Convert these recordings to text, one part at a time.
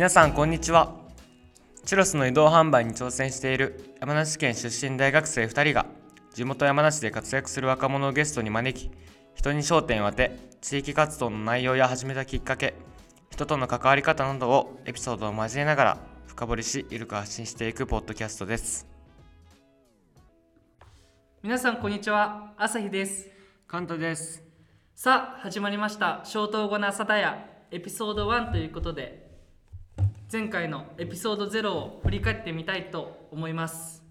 皆さんこんにちは。チュロスの移動販売に挑戦している山梨県出身大学生2人が地元山梨で活躍する若者をゲストに招き人に焦点を当て地域活動の内容や始めたきっかけ人との関わり方などをエピソードを交えながら深掘りしゆるく発信していくポッドキャストです。皆さんこんにちは。朝日です。カントです。さあ始まりました。消灯後の朝だやエピソード1ということで前回のエピソード0を振り返ってみたいと思います。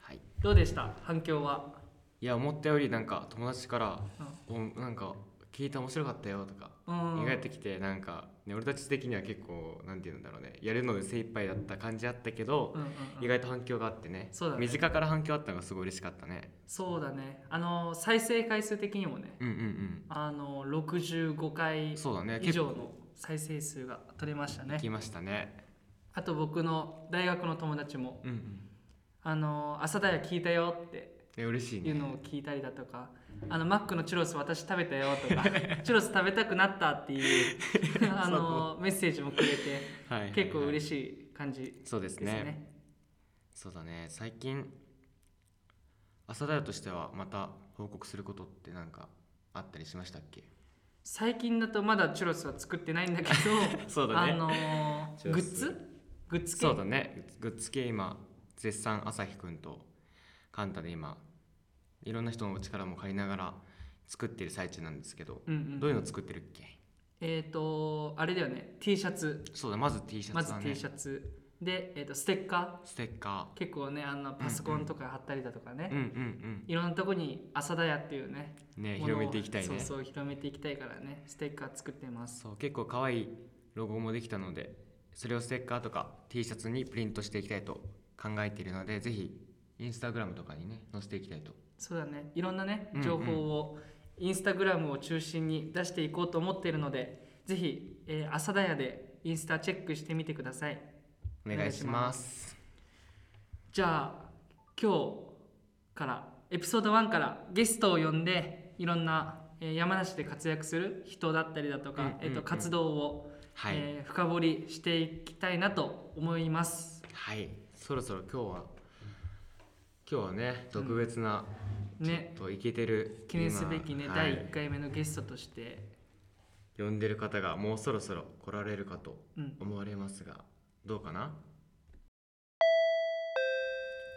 はい。どうでした？反響は？いや思ったよりなんか友達から「おなんか聞いて面白かったよ」とかうん。意外ときてなんか、ね、俺たち的には結構なんて言うんだろうねやるので精一杯だった感じあったけど、うんうんうん。意外と反響があってねそうだね。身近から反響あったのがすごい嬉しかったね。そうだね。あの再生回数的にもねうんうんあの65回うんそうだね。以上の再生数が取れましたね。聞きましたね。あと僕の大学の友達もうんうん「あの朝だや聞いたよ」ってえ嬉しいね。いうのを聞いたりだとか、あのマックのチュロス私食べたよとか チュロス食べたくなったっていう あのメッセージもくれてはい結構嬉しい感じそうですね。ねそうだね。最近朝だよとしてはまた報告することってなんかあったりしましたっけ？最近だとまだチュロスは作ってないんだけど そうだね。あのーグッズ？グッズ系？そうだね。グッズ系今絶賛朝日くんとカンタで今いろんな人のお力も借りながら作ってる最中なんですけど、うんうんどういうの作ってるっけ？えっ、とあれだよね。T シャツ。そうだまず T シャまずツだね。T シャツで、えー、とステッカステッカー。結構ねあのパソコンとか貼ったりだとかね、ーうんうん。いろんなとこに「朝だや」っていうねうんね広めていきたいね。そうそう広めていきたいからねステッカー作ってます。そう結構可愛いロゴもできたのでそれをステッカーとか T シャツにプリントしていきたいと考えているのでぜひインスタグラムとかにね載せていきたいと。そうだね。いろんなね情報をインスタグラムを中心に出していこうと思っているのでぜひ、えー、朝だやでインスタチェックしてみてくださいお願いします。じゃあ今日からエピソード1からゲストを呼んでいろんな、えー山梨で活躍する人だったりだとか、うんうんうん。えー、と活動を、はい、えー深掘りしていきたいなと思います。はい。そろそろ今日は今日はね特別な、ね。ちょっとイケてる記念すべきね、今第1回目のゲストとして、呼んでる方がもうそろそろ来られるかとうん、思われますがどうかな？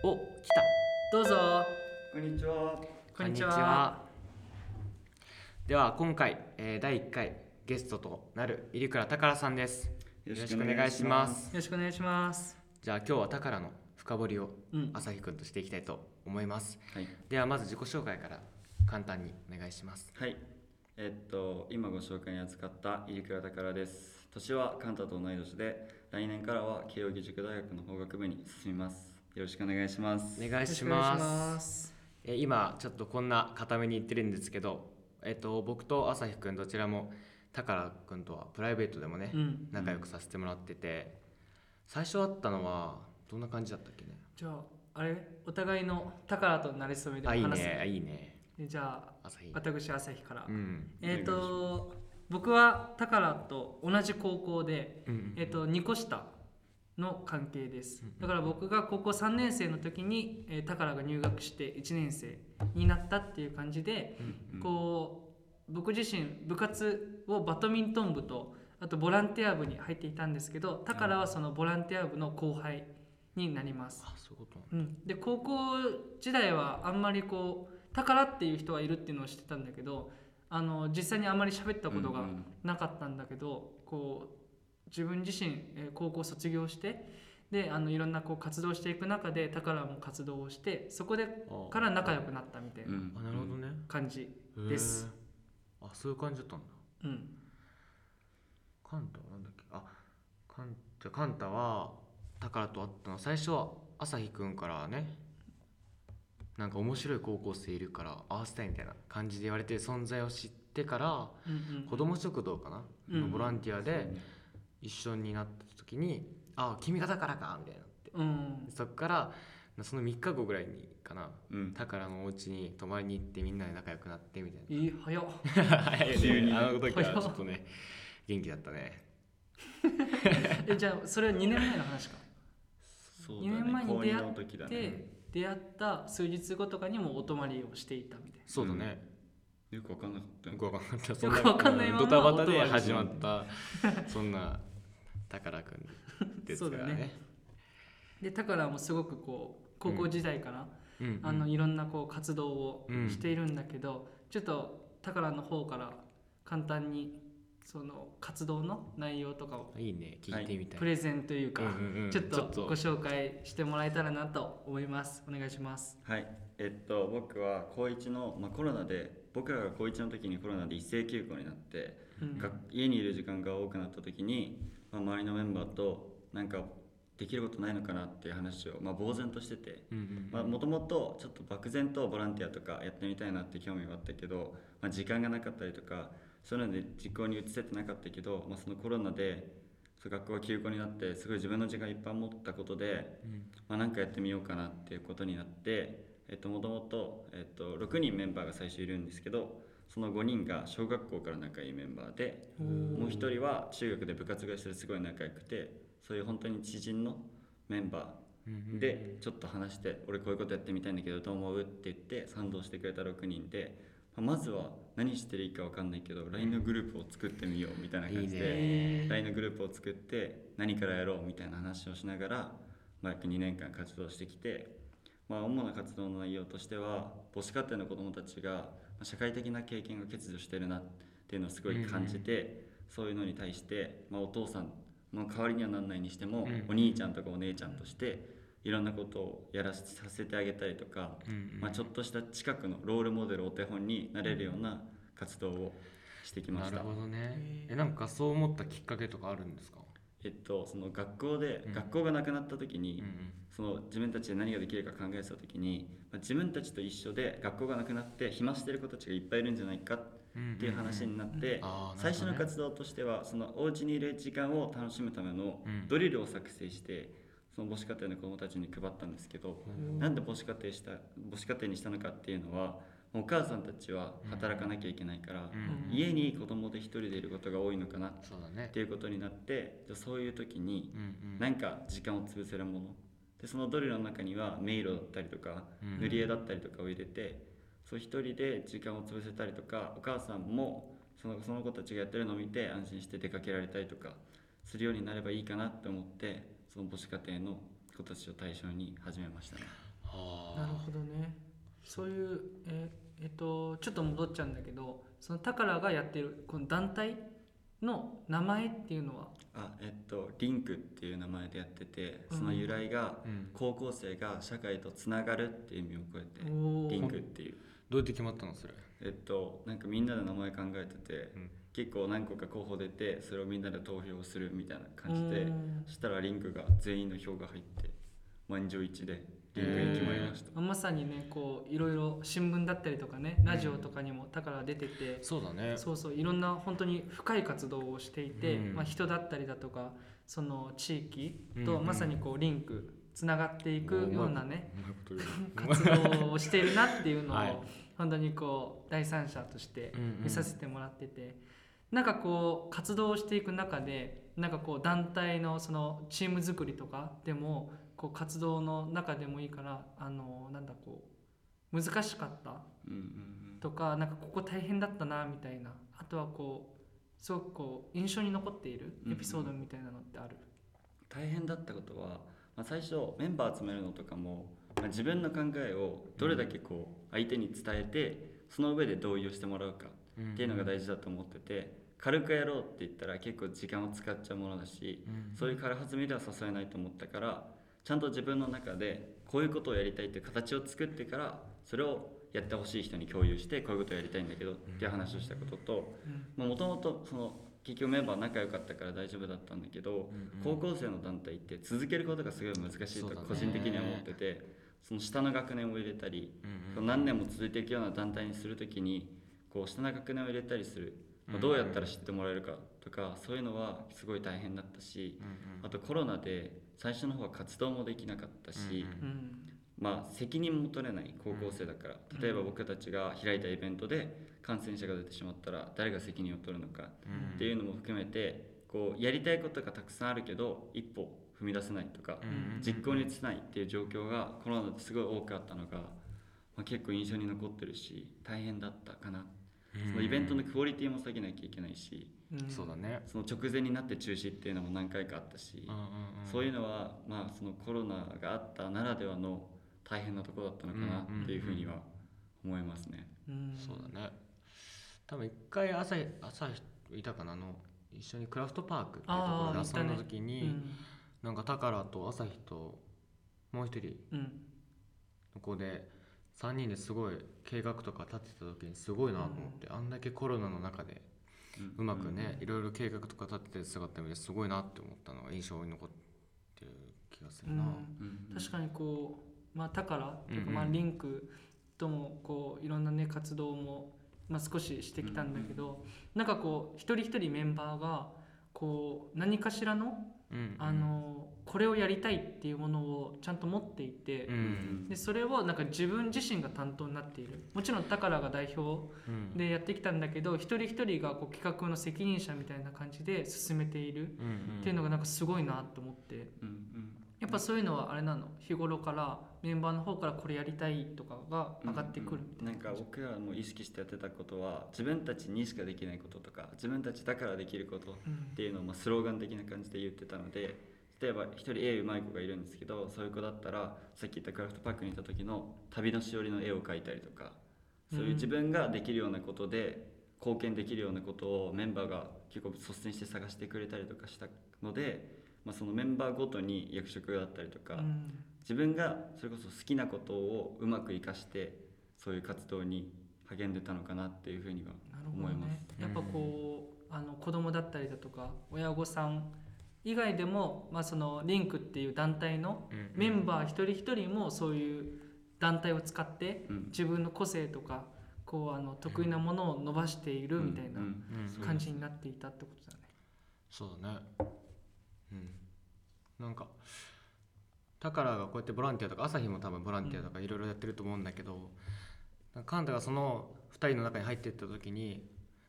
お来たどうぞこんにちは。こんにちはでは今回、えー第1回ゲストとなる入倉宝さんですよろしくお願いしますよろしくお願いしますじゃあ今日は宝の深掘りをうん朝日くんとしていきたいと思いますはい。ではまず自己紹介から簡単にお願いしますはい。えっと今ご紹介に扱った入倉宝です。年はカンタと同い年で、来年からは慶應義塾大学の法学部に進みます。よろしくお願いします。お願いします。えー今ちょっとこんな固めに言ってるんですけど、えっと僕と朝日くんどちらも宝くんとはプライベートでもね、うん。仲良くさせてもらってて最初会ったのはどんな感じだったっけね？じゃああれ？お互いの宝となれそめでもあいい話すね。あいいね。でじゃあ朝日。私朝日から、うん。えっ、と僕は宝と同じ高校で、うんえっ、と2個下の関係です。だから僕が高校3年生の時に、えー、宝が入学して1年生になったっていう感じで、うんこう僕自身部活をバドミントン部とあとボランティア部に入っていたんですけど宝はそのボランティア部の後輩になります、あそういうことうん、で高校時代はあんまりこう宝っていう人はいるっていうのを知ってたんだけどあの実際にあんまり喋ったことがなかったんだけど、こう自分自身、えー高校卒業してであのいろんなこう活動していく中で宝も活動をしてそこであから仲良くなったみたいなうん。あなるほどね。感じです。あそういう感じだったんだ。うん。カンタはなんだっけ？あカンじゃあカンタは宝と会ったの。は最初は朝日くんからねなんか面白い高校生いるから会わせたいみたいな感じで言われて存在を知ってからうんうん子ども食堂かな、うんのボランティアで一緒になった時に「あ君が宝か」みたいになって。うん。そっからその3日後ぐらいにかなうん。宝のお家に泊まりに行ってみんなで仲良くなってみたいいい早っ。な 早い急にね。あの時ちょっとね元気だったね。えじゃあそれは2年前の話か。そう2年前に高2出会の時だね。で出会った数日後とかにもお泊まりをしていたみたいそうだね、よくわかんなかった。よよくわかんなかったよくわかんないままドタバタで始まった そんな宝くんですからね。そうだね。でタカラもすごくこう高校時代から、うん。うん。あのいろんなこう活動をうんしているんだけど、ちょっとタカラの方から簡単にその活動の内容とかをいいね。聞いてみたい、プレゼンというか、ちょっとご紹介してもらえたらなと思います。お願いします。はい。えっと僕は高1の、まあ、コロナで僕らが高1の時にコロナで一斉休校になって、うん。が家にいる時間が多くなった時に、まあ、周りのメンバーとなんかできることないのかなっていう話を、まあ、呆然としててもともとちょっと漠然とボランティアとかやってみたいなって興味があったけど、まあ、時間がなかったりとかそういうので実行に移せてなかったけど、まあ、そのコロナで学校が休校になってすごい自分の時間いっぱい持ったことで、まあ、なんかやってみようかなっていうことになってえっともともとえっと6人メンバーが最初いるんですけどその5人が小学校から仲いいメンバーでもう1人は中学で部活がしてすごい仲良くてそういう本当に知人のメンバーでちょっと話して「俺こういうことやってみたいんだけどどう思う?」って言って賛同してくれた6人で、まあまずは何していいか分かんないけど LINE のグループを作ってみようみたいな感じでね。LINE のグループを作って何からやろうみたいな話をしながら、まあ、約2年間活動してきて、まあ、主な活動の内容としては母子家庭の子どもたちがまあ社会的な経験が欠如してるなっていうのをすごい感じて、そういうのに対して、まあ、お父さんの代わりにはなんないにしても、うん。お兄ちゃんとかお姉ちゃんとしていろんなことをやらさせてあげたりとか、うんまあ、ちょっとした近くのロールモデルお手本になれるような活動をしてきました。なるほどね。えなんかそう思ったきっかけとかあるんですか？えっと、その学校で、うん。学校がなくなった時に、うんその自分たちで何ができるか考えてた時に、まあ、自分たちと一緒で学校がなくなって暇してる子たちがいっぱいいるんじゃないかうんっていう話になって、最初の活動としてはそのお家にいる時間を楽しむためのうん。ドリルを作成してその母子家庭の子どもたちに配ったんですけど、なんで母子家庭した母子家庭にしたのかっていうのはお母さんたちは働かなきゃいけないから、うん。家に子供で一人でいることが多いのかなっていうことになってじゃあそういう時にうんうん。なんか時間を潰せるもの。でそのドリルの中には迷路だったりとかうん。塗り絵だったりとかを入れてそう一人で時間を潰せたりとかお母さんもそのその子たちがやってるのを見て安心して出かけられたりとかするようになればいいかなって思ってその母子家庭の子たちを対象に始めましたね。はあなるほどね。そういうええっとちょっと戻っちゃうんだけどそのタカラがやってるこの団体の名前っていうのは？あえっとリンクっていう名前でやっててその由来がうん。高校生が社会とつながるっていう意味を超えてリンクっていう。どうやって決まったのそれ？えっとなんかみんなで名前考えてて、うん結構何個か候補出てそれをみんなで投票するみたいな感じでうん。そしたらリンクが全員の票が入って満場一致でリンクに決まりました、まさにねこういろいろ新聞だったりとかねラジオとかにもタカラ出てて、そうだね。そうそういろんな本当に深い活動をしていて、うん。まあ、人だったりだとかその地域とまさにこうリンクつながっていくようなねうう 活動をしているなっていうのを、はい。本当にこう第三者として見させてもらってて、なんかこう活動をしていく中でなんかこう団体のそのチーム作りとかでもこう活動の中でもいいからあのなんだこう難しかったうんうんうん。とかなんかここ大変だったなみたいな。あとはこうすごくこう印象に残っているエピソードみたいなのってある、大変だったことは、まあ、最初メンバー集めるのとかも、まあ、自分の考えをどれだけこう相手に伝えてその上で同意をしてもらうかっていうのが大事だと思ってて軽くやろうって言ったら結構時間を使っちゃうものだしうん。そういう軽はずみでは誘えないと思ったからちゃんと自分の中でこういうことをやりたいっていう形を作ってからそれをやってほしい人に共有してこういうことをやりたいんだけどっていう話をしたことともともとその結局メンバー仲良かったから大丈夫だったんだけど、高校生の団体って続けることがすごい難しいと個人的には思っててその下の学年を入れたり何年も続いていくような団体にするときにこう下の学年を入れたりする、まあどうやったら知ってもらえるかとかそういうのはすごい大変だったしあとコロナで最初の方は活動もできなかったし、まあ責任も取れない高校生だから。例えば僕たちが開いたイベントで感染者が出てしまったら誰が責任を取るのかっていうのも含めてここうやりたいことがたくさんあるけど一歩踏み出せないとか、うん実行に移せないっていう状況がコロナですごい多くあったのが、まあ、結構印象に残ってるし大変だったかな、そのイベントのクオリティも下げなきゃいけないし。うん。そうだね。その直前になって中止っていうのも何回かあったし、そういうのはまあそのコロナがあったならではの大変なところだったのかなっていうふうには思いますね。うん。そうだね。多分一回朝日朝日いたかなあの一緒にクラフトパークっていうところで遊んだ時に、うん。なんか宝と朝日ともう一人うん。の子で3人ですごい計画とか立てた時にすごいなと思って、あんだけコロナの中でうまくね、いろいろ計画とか立ててる姿見てすごいなって思ったのが印象に残ってる気がするな、確かにこう、まあ、宝とか、うんうん。まあ、リンクともこういろんなね活動も、まあ、少ししてきたんだけど、なんかこう一人一人メンバーがこう何かしらの,、うんうん。あのこれをやりたいっていうものをちゃんと持っていて、うん。でそれをなんか自分自身が担当になっている。もちろん宝が代表うん。でやってきたんだけど一人一人がこう企画の責任者みたいな感じで進めているうんうん。っていうのがなんかすごいなと思って。うんうん。やっぱそういうのはあれなの？日頃からメンバーの方からこれやりたいとかが上がってくるみたいななんか僕らも意識してやってたことは自分たちにしかできないこととか自分たちだからできることっうんていうのをまあスローガン的な感じで言ってたので例えば一人絵うまい子がいるんですけどそういう子だったらさっき言ったクラフトパークに行った時の旅のしおりの絵を描いたりとかそういう自分ができるようなことで貢献できるようなことをメンバーが結構率先して探してくれたりとかしたので、まあ、そのメンバーごとに役職だったりとか、うん。自分がそれこそ好きなことをうまく生かしてそういう活動に励んでたのかなっていうふうには思います。どね。やっぱこうあの子供だったりだとか親御さん以外でも、まあ、そのリンクっていう団体のメンバー一人一人もそういう団体を使ってうん。自分の個性とかこうあの得意なものを伸ばしているみたいな感じになっていたってことだね。そうだね。うん。なんか宝がこうやってボランティアとか朝日も多分ボランティアとかいろいろやってると思うんだけど、なんかカンタがその2人の中に入っていった時に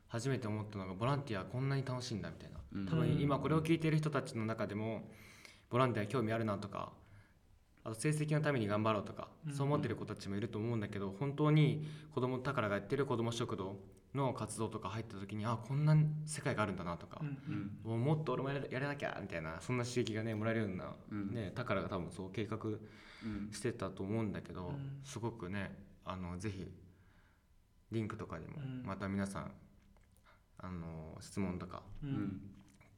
初めて思ったのがボランティアこんなに楽しいんだみたいな。うん。多分今これを聞いてる人たちの中でもボランティア興味あるなとかあと成績のために頑張ろうとかうんそう思ってる子たちもいると思うんだけど本当に子供宝がやってる子ども食堂の活動とか入った時にあこんな世界があるんだなとかうんうん。もうもっと俺もやれなきゃみたいなそんな刺激がねもらえるような、うん。ね宝が多分そう計画うん。してたと思うんだけど、うん。すごくねあのぜひリンクとかでもうん。また皆さん、あの質問とかううん。ん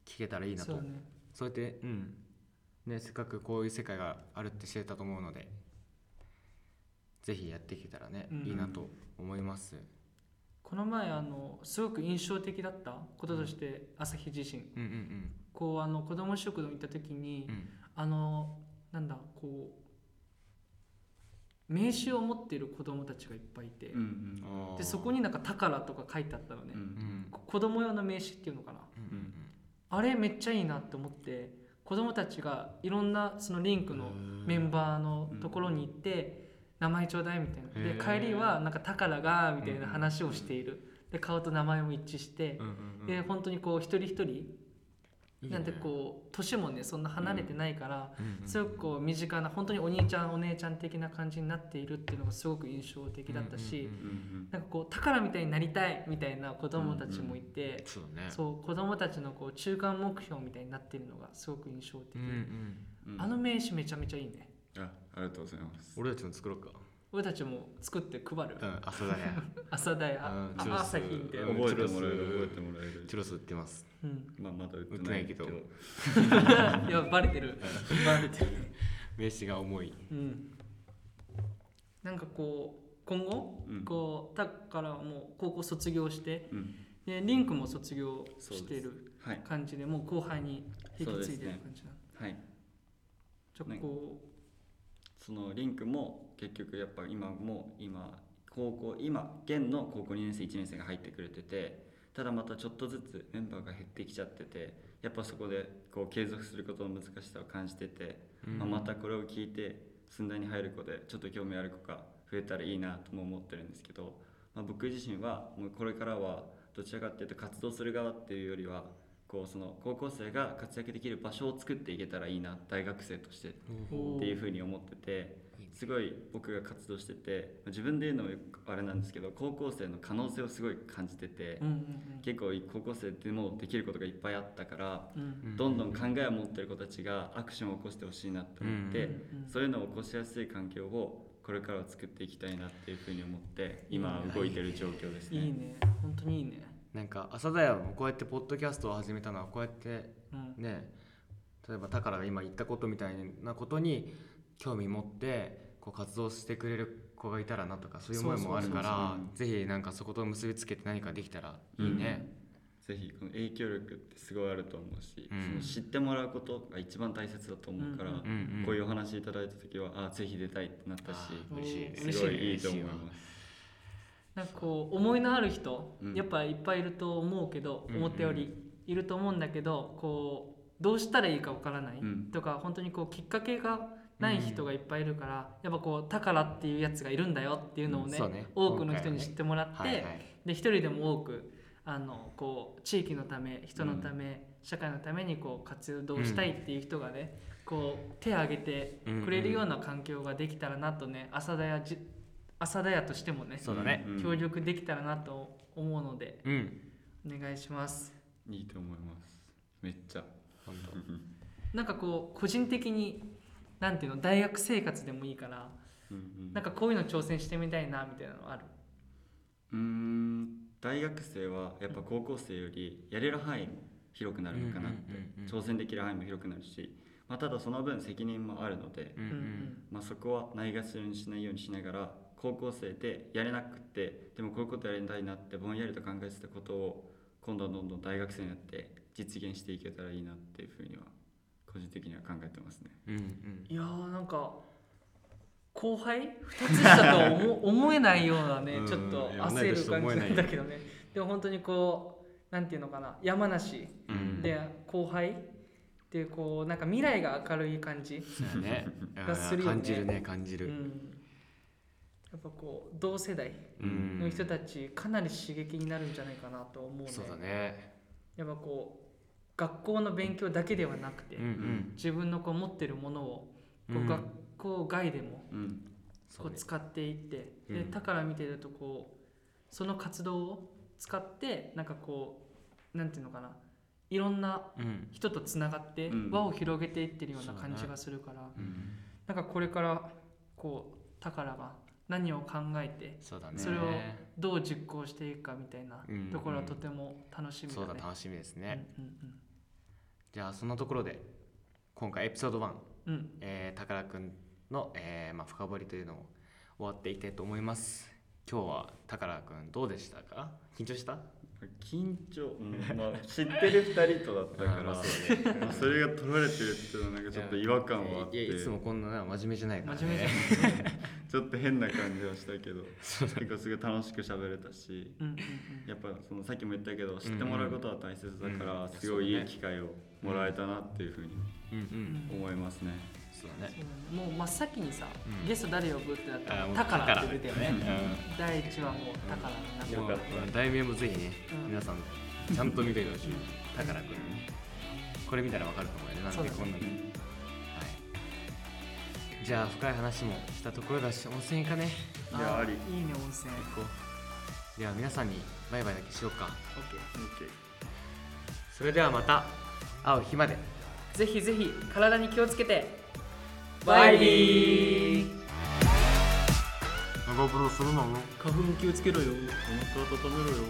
聞けたらいいなと。そうね。そうやってうん。ねせっかくこういう世界があるって知れたと思うのでぜひやっていけたらね、うん。いいなと思います。この前あのすごく印象的だったこととして朝日自身うんうんこうあの子ども食堂に行った時に、うんうん。あのなんだこう名刺を持っている子どもたちがいっぱいいて、うんあー。でそこになんか「宝」とか書いてあったのね、うんうん。こ子供用の名刺っていうのかな。うんうんあれめっちゃいいなって思って子供たちがいろんなそのリンクのメンバーのところに行って名前ちょうだいみたいな。で帰りはなんか宝がみたいな話をしている。で顔と名前も一致して。うんうんうん。で本当にこう一人一人なんてこう年もねそんな離れてないからすごくこう身近な本当にお兄ちゃんお姉ちゃん的な感じになっているっていうのがすごく印象的だったしなんかこう宝みたいになりたいみたいな子供たちもいてそうだねそう子供たちのこう中間目標みたいになっているのがすごく印象的。あの名刺めちゃめちゃいいね。あありがとうございます。俺たちの作ろうか俺たちも作って配る。うんあそうだね。朝だよ。うんチュロス。朝日みたいな。うん覚えてもらえる覚えてもらえる。チュロス売ってます。うん。まあまだ売って売ってないけど。いやバレてる。バレてる。名刺が重い。うん。なんかこう今後、うん。こうだからもう高校卒業してうん。でリンクも卒業しているはい。感じでもう後輩に引き継いでる感じなの、はい。じゃあこそのリンクも結局やっぱ今も今高校今現の高校2年生1年生が入ってくれててただまたちょっとずつメンバーが減ってきちゃっててやっぱそこでこう継続することの難しさを感じてて、まあ、またこれを聞いて寸大に入る子でちょっと興味ある子が増えたらいいなとも思ってるんですけど、まあ、僕自身はもうこれからはどちらかっていうと活動する側っていうよりはこうその高校生が活躍できる場所を作っていけたらいいな大学生としてっていうふうに思っててすごい僕が活動してて自分で言うのもあれなんですけど高校生の可能性をすごい感じてて結構高校生でもできることがいっぱいあったからどんどん考えを持ってる子たちがアクションを起こしてほしいなって思って、そういうのを起こしやすい環境をこれからは作っていきたいなっていうふうに思って今動いてる状況ですね。いいね。本当にいいねなんか朝田屋もこうやってポッドキャストを始めたのはこうやってうん。ね例えば宝が今言ったことみたいなことに興味持ってこう活動してくれる子がいたらなとかそういう思いもあるからぜひなんかそこと結びつけて何かできたらいいね。ぜひこの影響力ってすごいあると思うし、うん。その知ってもらうことが一番大切だと思うから、うんうんうん。こういうお話いただいた時はあぜひ出たいってなったし嬉しいすごいいいと思います。なんかこう思いのある人、うん。やっぱいっぱいいると思うけど、うん。うん思ったよりいると思うんだけどこうどうしたらいいかわからない、うん。とか本当にこうきっかけがない人がいっぱいいるから、やっぱこう宝っていうやつがいるんだよっていうのをね,、ね。多くの人に知ってもらって、はいはい。で一人でも多くあのこう地域のため人のため、社会のためにこう活動したいっていう人がね、こう手を挙げてくれるような環境ができたらなとね朝田屋じ朝田屋としてもねそうだね。うん協力できたらなと思うのでうん。お願いしますいいと思います。めっちゃ。本当。なんかこう個人的になんていうの大学生活でもいいからうんうんなんかこういうの挑戦してみたいなみたいなのある？うーん大学生はやっぱ高校生よりやれる範囲も広くなるのかなって、挑戦できる範囲も広くなるし、まあ、ただその分責任もあるので、うんうん。まあ、そこはないがしろにしないようにしながら高校生でやれなくってでもこういうことやりたいなってぼんやりと考えてたことを今度はどんどん大学生になって実現していけたらいいなっていうふうには個人的には考えてますね。うんうん。いやーなんか後輩2つ下と思思えないようなねうんちょっと焦る感じなんだけどねでも本当にこうなんていうのかな山梨うんで後輩っていうこうなんか未来が明るい感じ。がするよね感じるね感じる。うん、やっぱこう同世代うん。の人たちかなり刺激になるんじゃないかなと思うね。そうだね。やっぱこう学校の勉強だけではなくて、うんうん。自分のこう持ってるものをこううん。学校外でもこう使っていって、でうん。宝見てるとこうその活動を使ってなんかこうなんていうのかないろんなうん。人とつながってうん。輪を広げていってるような感じがするから、うん。なんかこれからこう宝が何を考えてそうだね。それをどう実行していくかみたいなうんところはとても楽しみだね。そうだ楽しみですね。うんうんじゃあそんなところで今回エピソード1、うんうんえー、宝くんの、えーまあ、深掘りというのを終わっていきたいと思います。今日は宝くんどうでしたか？緊張した？緊張、うんまあ、知ってる2人とだったから、ねまあそれが取られてるっていうのはなんかちょっと違和感はあっていやいつもこんなな真面目じゃないから、ね、真面目じゃない。ちょっと変な感じはしたけど 結構すごい楽しく喋れたしやっぱそのさっきも言ったけど知ってもらうことは大切だから、うん。すごいいい機会をもらえたなっていうふうにうん。ううんん思いますね。そうだね。もう真っ先にさ、うん。ゲスト誰呼ぶってなったらあーもう宝って出てよね。宝第一話もう宝になった。題名もぜひね、うん。皆さんちゃんと見てほしい。宝くんね。これ見たらわかると思うよね。なんでこんなの、はいじゃあ深い話もしたところだし温泉行かね。いやあり。いいね温泉。行こう。では皆さんにバイバイだけしようか。OK それではまた会う日まで。ぜひぜひ体に気をつけて。バイビー。長風呂するの？花粉気をつけろよ。お腹温めろよ。